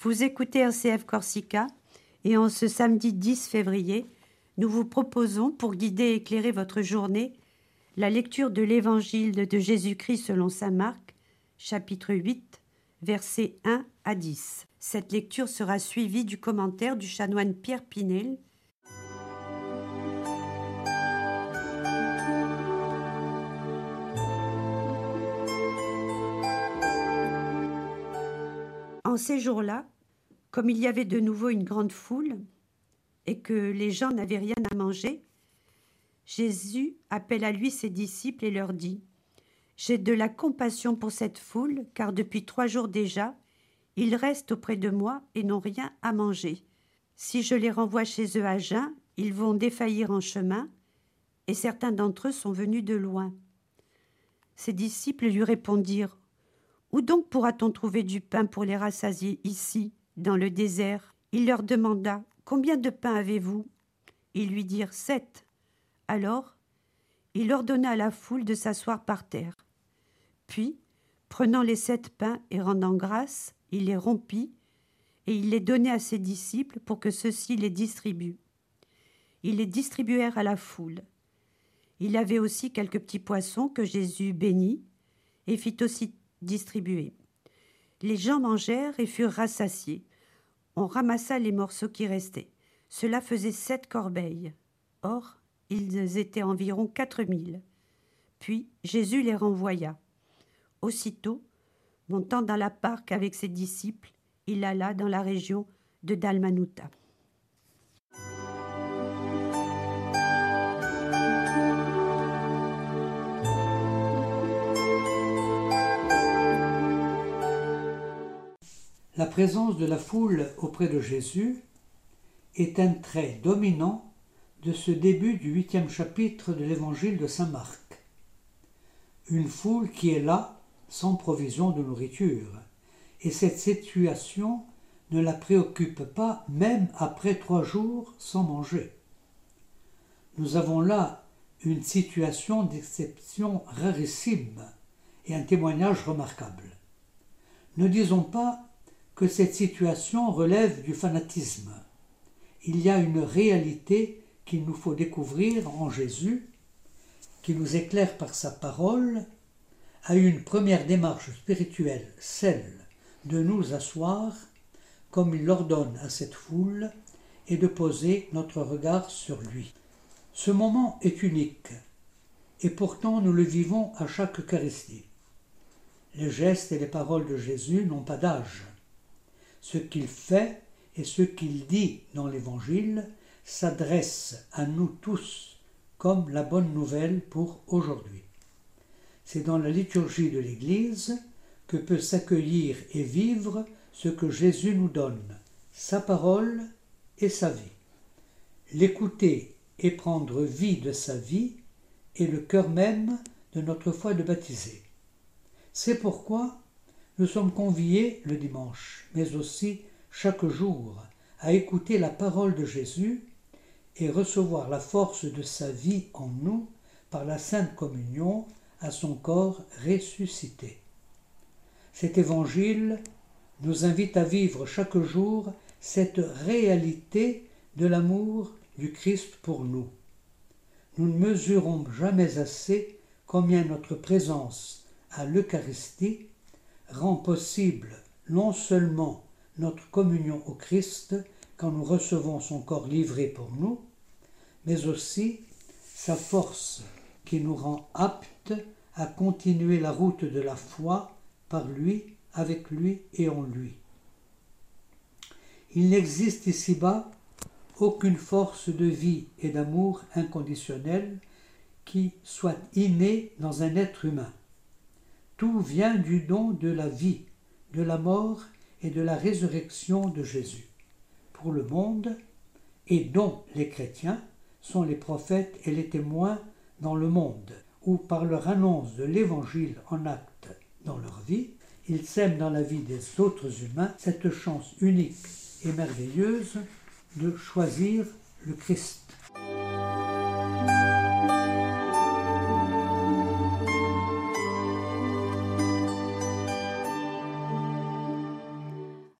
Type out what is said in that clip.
Vous écoutez RCF Corsica et en ce samedi 10 février, nous vous proposons, pour guider et éclairer votre journée, la lecture de l'Évangile de Jésus-Christ selon Saint Marc, chapitre 8, versets 1 à 10. Cette lecture sera suivie du commentaire du chanoine Pierre Pinel. Ces jours-là, comme il y avait de nouveau une grande foule et que les gens n'avaient rien à manger, Jésus appelle à lui ses disciples et leur dit J'ai de la compassion pour cette foule, car depuis trois jours déjà, ils restent auprès de moi et n'ont rien à manger. Si je les renvoie chez eux à jeun, ils vont défaillir en chemin, et certains d'entre eux sont venus de loin. Ses disciples lui répondirent Où donc pourra-t-on trouver du pain pour les rassasier ici dans le désert? Il leur demanda Combien de pain avez-vous? Ils lui dirent Sept. Alors, il ordonna à la foule de s'asseoir par terre. Puis, prenant les sept pains et rendant grâce, il les rompit, et il les donnait à ses disciples pour que ceux-ci les distribuent. Ils les distribuèrent à la foule. Il avait aussi quelques petits poissons que Jésus bénit et fit aussi distribuer. Les gens mangèrent et furent rassasiés. On ramassa les morceaux qui restaient. Cela faisait sept corbeilles. Or, ils étaient environ quatre mille. Puis Jésus les renvoya. Aussitôt, montant dans la barque avec ses disciples, il alla dans la région de Dalmanuta. La présence de la foule auprès de Jésus est un trait dominant de ce début du huitième chapitre de l'évangile de Saint Marc. Une foule qui est là sans provision de nourriture, et cette situation ne la préoccupe pas même après trois jours sans manger. Nous avons là une situation d'exception rarissime et un témoignage remarquable. Ne disons pas que cette situation relève du fanatisme. Il y a une réalité qu'il nous faut découvrir en Jésus, qui nous éclaire par sa parole, à une première démarche spirituelle, celle de nous asseoir, comme il l'ordonne à cette foule, et de poser notre regard sur lui. Ce moment est unique, et pourtant nous le vivons à chaque Eucharistie. Les gestes et les paroles de Jésus n'ont pas d'âge ce qu'il fait et ce qu'il dit dans l'Évangile s'adresse à nous tous comme la bonne nouvelle pour aujourd'hui. C'est dans la liturgie de l'Église que peut s'accueillir et vivre ce que Jésus nous donne, sa parole et sa vie. L'écouter et prendre vie de sa vie est le cœur même de notre foi de baptisé. C'est pourquoi nous sommes conviés le dimanche, mais aussi chaque jour, à écouter la parole de Jésus et recevoir la force de sa vie en nous par la Sainte Communion à son corps ressuscité. Cet évangile nous invite à vivre chaque jour cette réalité de l'amour du Christ pour nous. Nous ne mesurons jamais assez combien notre présence à l'Eucharistie rend possible non seulement notre communion au Christ quand nous recevons son corps livré pour nous, mais aussi sa force qui nous rend aptes à continuer la route de la foi par lui, avec lui et en lui. Il n'existe ici-bas aucune force de vie et d'amour inconditionnel qui soit innée dans un être humain. Tout vient du don de la vie, de la mort et de la résurrection de Jésus pour le monde et dont les chrétiens sont les prophètes et les témoins dans le monde, où par leur annonce de l'Évangile en acte dans leur vie, ils sèment dans la vie des autres humains cette chance unique et merveilleuse de choisir le Christ.